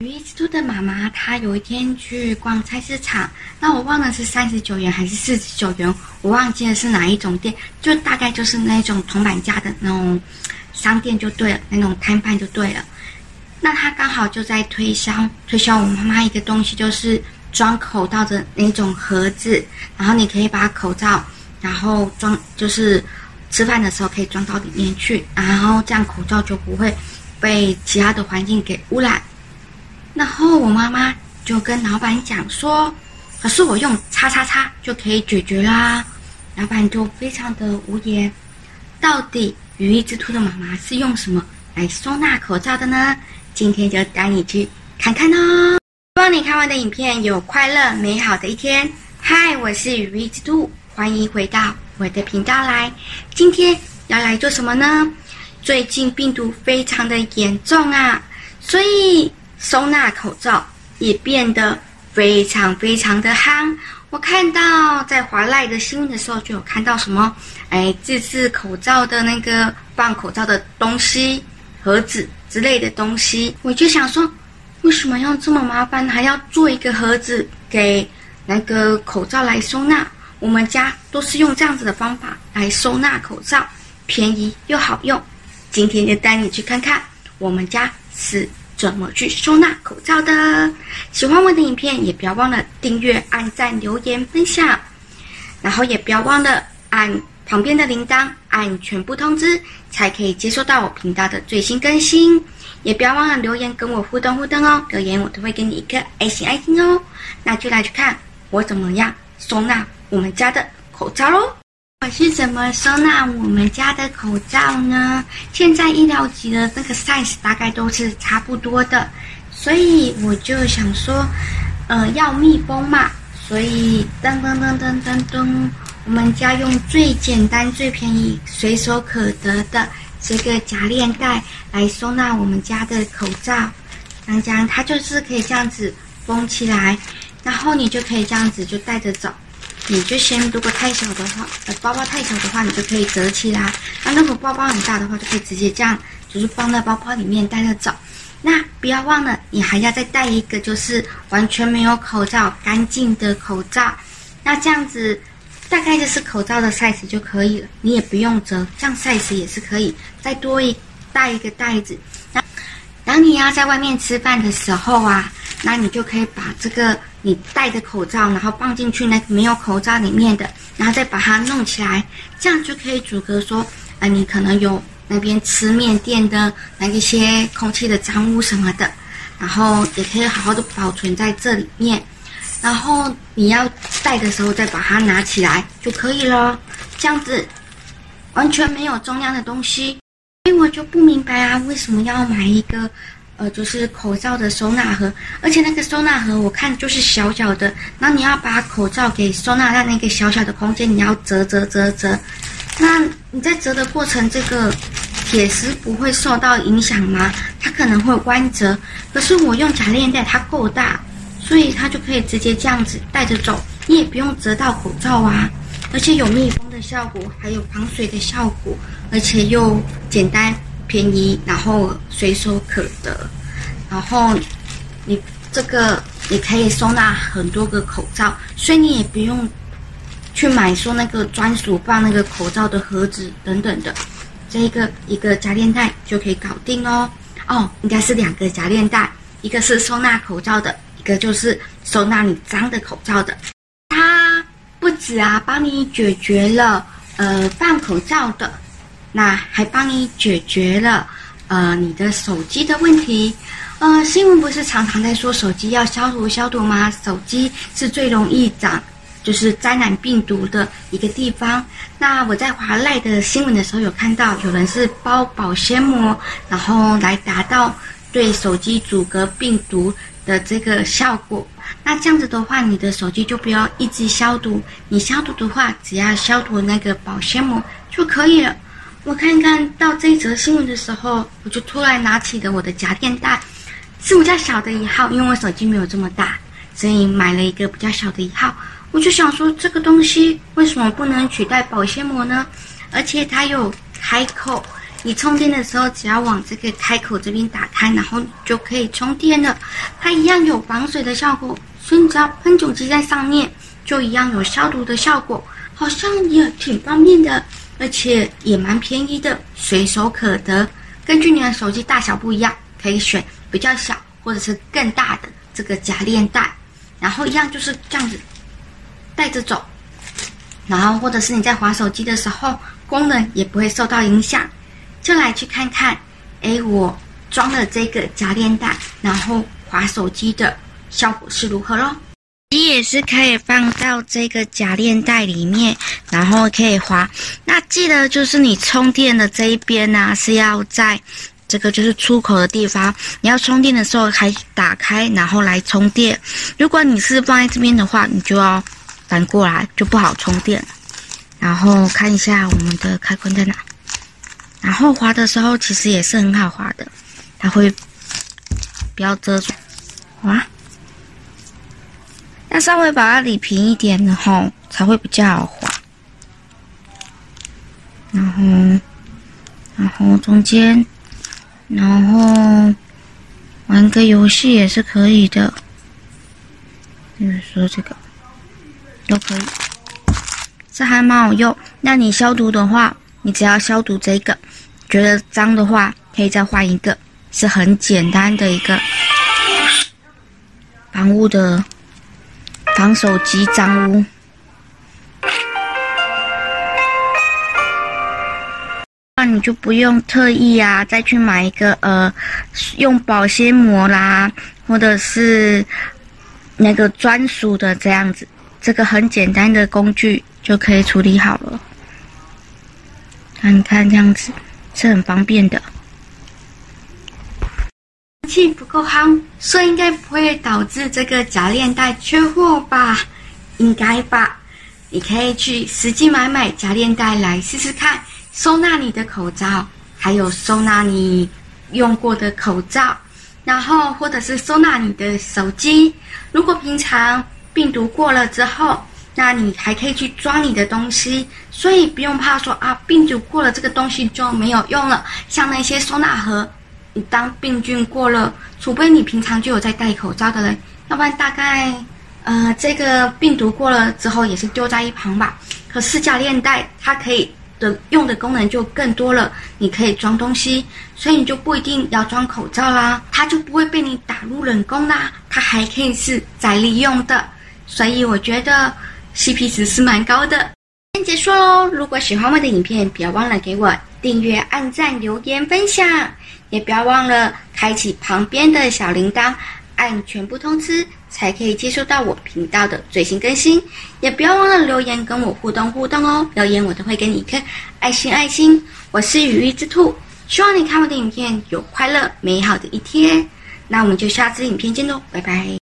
羽翼之兔的妈妈，她有一天去逛菜市场，那我忘了是三十九元还是四十九元，我忘记了是哪一种店，就大概就是那种铜板价的那种商店就对了，那种摊贩就对了。那他刚好就在推销推销我妈妈一个东西，就是装口罩的那种盒子，然后你可以把口罩，然后装就是吃饭的时候可以装到里面去，然后这样口罩就不会被其他的环境给污染。然后我妈妈就跟老板讲说：“可是我用叉叉叉就可以解决啦。”老板就非常的无言。到底羽衣之兔的妈妈是用什么来收纳口罩的呢？今天就带你去看看哦。希望你看完的影片有快乐美好的一天。嗨，我是羽衣之兔，欢迎回到我的频道来。今天要来做什么呢？最近病毒非常的严重啊，所以。收纳口罩也变得非常非常的夯。我看到在华赖的新闻的时候，就有看到什么，哎，自制口罩的那个放口罩的东西、盒子之类的东西。我就想说，为什么要这么麻烦，还要做一个盒子给那个口罩来收纳？我们家都是用这样子的方法来收纳口罩，便宜又好用。今天就带你去看看我们家是。怎么去收纳口罩的？喜欢我的影片，也不要忘了订阅、按赞、留言、分享，然后也不要忘了按旁边的铃铛，按全部通知，才可以接收到我频道的最新更新。也不要忘了留言跟我互动互动哦，留言我都会给你一颗爱心爱心哦。那就来去看我怎么样收纳我们家的口罩喽。我是怎么收纳我们家的口罩呢？现在医疗级的那个 size 大概都是差不多的，所以我就想说，呃，要密封嘛，所以噔噔噔噔噔噔，我们家用最简单、最便宜、随手可得的这个夹链袋来收纳我们家的口罩。这样它就是可以这样子封起来，然后你就可以这样子就带着走。你就先，如果太小的话，呃，包包太小的话，你就可以折起来。那如果包包很大的话，就可以直接这样，就是放在包包里面带着走。那不要忘了，你还要再带一个，就是完全没有口罩、干净的口罩。那这样子，大概就是口罩的 size 就可以了，你也不用折，这样 size 也是可以。再多一带一个袋子。那当你要在外面吃饭的时候啊，那你就可以把这个。你戴的口罩，然后放进去那个没有口罩里面的，然后再把它弄起来，这样就可以阻隔说，呃，你可能有那边吃面店的那一些空气的脏污什么的，然后也可以好好的保存在这里面，然后你要戴的时候再把它拿起来就可以了，这样子完全没有重量的东西，所以我就不明白啊，为什么要买一个？呃，就是口罩的收纳盒，而且那个收纳盒我看就是小小的，然后你要把口罩给收纳在那个小小的空间，你要折折折折。那你在折的过程，这个铁丝不会受到影响吗？它可能会弯折，可是我用夹链袋，它够大，所以它就可以直接这样子带着走，你也不用折到口罩啊，而且有密封的效果，还有防水的效果，而且又简单。便宜，然后随手可得，然后你这个也可以收纳很多个口罩，所以你也不用去买说那个专属放那个口罩的盒子等等的，这一个一个夹链袋就可以搞定哦。哦，应该是两个夹链袋，一个是收纳口罩的，一个就是收纳你脏的口罩的。它不止啊，帮你解决了呃放口罩的。那还帮你解决了，呃，你的手机的问题。呃，新闻不是常常在说手机要消毒消毒吗？手机是最容易长，就是沾染病毒的一个地方。那我在华赖的新闻的时候有看到，有人是包保鲜膜，然后来达到对手机阻隔病毒的这个效果。那这样子的话，你的手机就不要一直消毒。你消毒的话，只要消毒那个保鲜膜就可以了。我看一看到这一则新闻的时候，我就突然拿起了我的夹电袋，是比较小的一号，因为我手机没有这么大，所以买了一个比较小的一号。我就想说，这个东西为什么不能取代保鲜膜呢？而且它有开口，你充电的时候，只要往这个开口这边打开，然后就可以充电了。它一样有防水的效果，所以你只要喷酒精在上面，就一样有消毒的效果，好像也挺方便的，而且也蛮便宜的，随手可得。根据你的手机大小不一样，可以选比较小或者是更大的这个夹链袋，然后一样就是这样子带着走，然后或者是你在滑手机的时候，功能也不会受到影响。就来去看看，哎，我装了这个夹链袋，然后滑手机的效果是如何咯？你也是可以放到这个夹链袋里面，然后可以滑。那记得就是你充电的这一边呢、是要在这个就是出口的地方。你要充电的时候，还打开，然后来充电。如果你是放在这边的话，你就要反过来，就不好充电。然后看一下我们的开关在哪。然后滑的时候其实也是很好滑的，它会不要遮住，哇！要稍微把它理平一点，然后才会比较好滑。然后，然后中间，然后玩个游戏也是可以的，比如说这个都可以，这还蛮好用。那你消毒的话，你只要消毒这个。觉得脏的话，可以再换一个，是很简单的一个防污的防手机脏污。那你就不用特意啊，再去买一个呃，用保鲜膜啦，或者是那个专属的这样子，这个很简单的工具就可以处理好了。看看这样子。是很方便的。气不够夯，所以应该不会导致这个夹链袋缺货吧？应该吧？你可以去实际买买夹链袋来试试看，收纳你的口罩，还有收纳你用过的口罩，然后或者是收纳你的手机。如果平常病毒过了之后，那你还可以去装你的东西，所以不用怕说啊，病毒过了这个东西就没有用了。像那些收纳盒，你当病菌过了，除非你平常就有在戴口罩的人，要不然大概，呃，这个病毒过了之后也是丢在一旁吧。可是夹链袋它可以的用的功能就更多了，你可以装东西，所以你就不一定要装口罩啦，它就不会被你打入冷宫啦，它还可以是再利用的，所以我觉得。CP 值是蛮高的。先结束喽！如果喜欢我的影片，不要忘了给我订阅、按赞、留言、分享，也不要忘了开启旁边的小铃铛，按全部通知，才可以接收到我频道的最新更新。也不要忘了留言跟我互动互动哦，留言我都会给你一颗爱心爱心。我是雨衣之兔，希望你看我的影片有快乐美好的一天。那我们就下次影片见喽，拜拜。